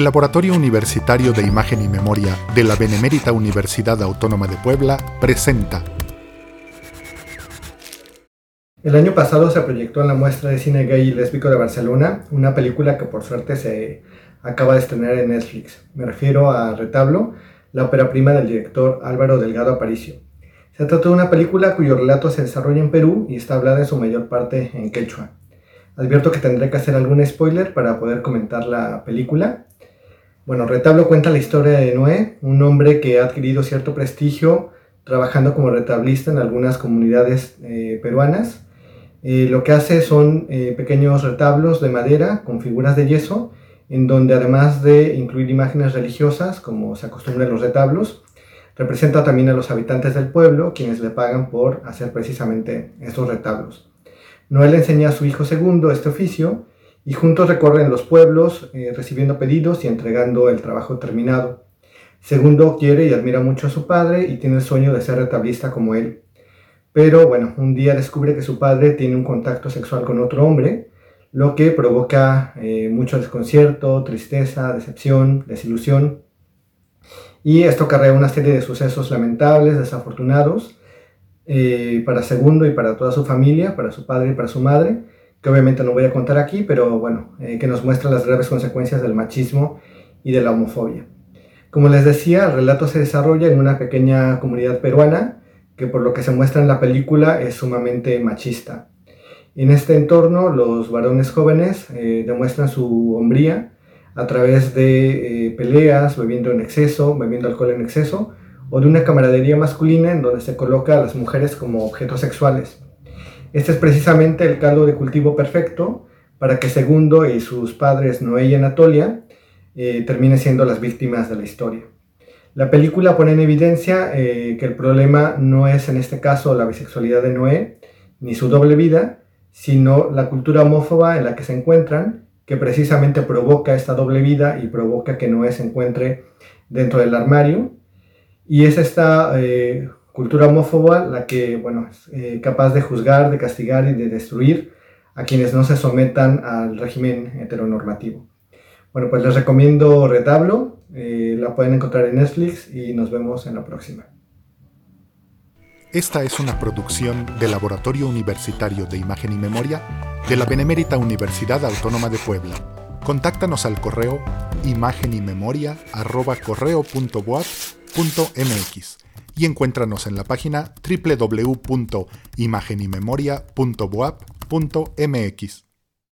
El Laboratorio Universitario de Imagen y Memoria de la Benemérita Universidad Autónoma de Puebla presenta. El año pasado se proyectó en la muestra de cine gay y lésbico de Barcelona una película que por suerte se acaba de estrenar en Netflix. Me refiero a Retablo, la ópera prima del director Álvaro Delgado Aparicio. Se trata de una película cuyo relato se desarrolla en Perú y está hablada en su mayor parte en quechua. Advierto que tendré que hacer algún spoiler para poder comentar la película. Bueno, Retablo cuenta la historia de Noé, un hombre que ha adquirido cierto prestigio trabajando como retablista en algunas comunidades eh, peruanas. Eh, lo que hace son eh, pequeños retablos de madera con figuras de yeso, en donde además de incluir imágenes religiosas, como se acostumbra en los retablos, representa también a los habitantes del pueblo, quienes le pagan por hacer precisamente estos retablos. Noé le enseña a su hijo segundo este oficio y juntos recorren los pueblos eh, recibiendo pedidos y entregando el trabajo terminado. Segundo quiere y admira mucho a su padre y tiene el sueño de ser retablista como él. Pero bueno, un día descubre que su padre tiene un contacto sexual con otro hombre, lo que provoca eh, mucho desconcierto, tristeza, decepción, desilusión. Y esto carrea una serie de sucesos lamentables, desafortunados, eh, para Segundo y para toda su familia, para su padre y para su madre, que obviamente no voy a contar aquí, pero bueno, eh, que nos muestra las graves consecuencias del machismo y de la homofobia. Como les decía, el relato se desarrolla en una pequeña comunidad peruana, que por lo que se muestra en la película es sumamente machista. En este entorno, los varones jóvenes eh, demuestran su hombría a través de eh, peleas, bebiendo en exceso, bebiendo alcohol en exceso, o de una camaradería masculina en donde se coloca a las mujeres como objetos sexuales. Este es precisamente el caldo de cultivo perfecto para que Segundo y sus padres Noé y Anatolia eh, terminen siendo las víctimas de la historia. La película pone en evidencia eh, que el problema no es en este caso la bisexualidad de Noé ni su doble vida, sino la cultura homófoba en la que se encuentran, que precisamente provoca esta doble vida y provoca que Noé se encuentre dentro del armario. Y es esta eh, cultura homófoba la que, bueno, es eh, capaz de juzgar, de castigar y de destruir a quienes no se sometan al régimen heteronormativo. Bueno, pues les recomiendo Retablo, eh, la pueden encontrar en Netflix y nos vemos en la próxima. Esta es una producción del Laboratorio Universitario de Imagen y Memoria de la Benemérita Universidad Autónoma de Puebla. Contáctanos al correo imagenymemoria.correo.boap.mx y encuéntranos en la página www.imagenymemoria.boap.mx.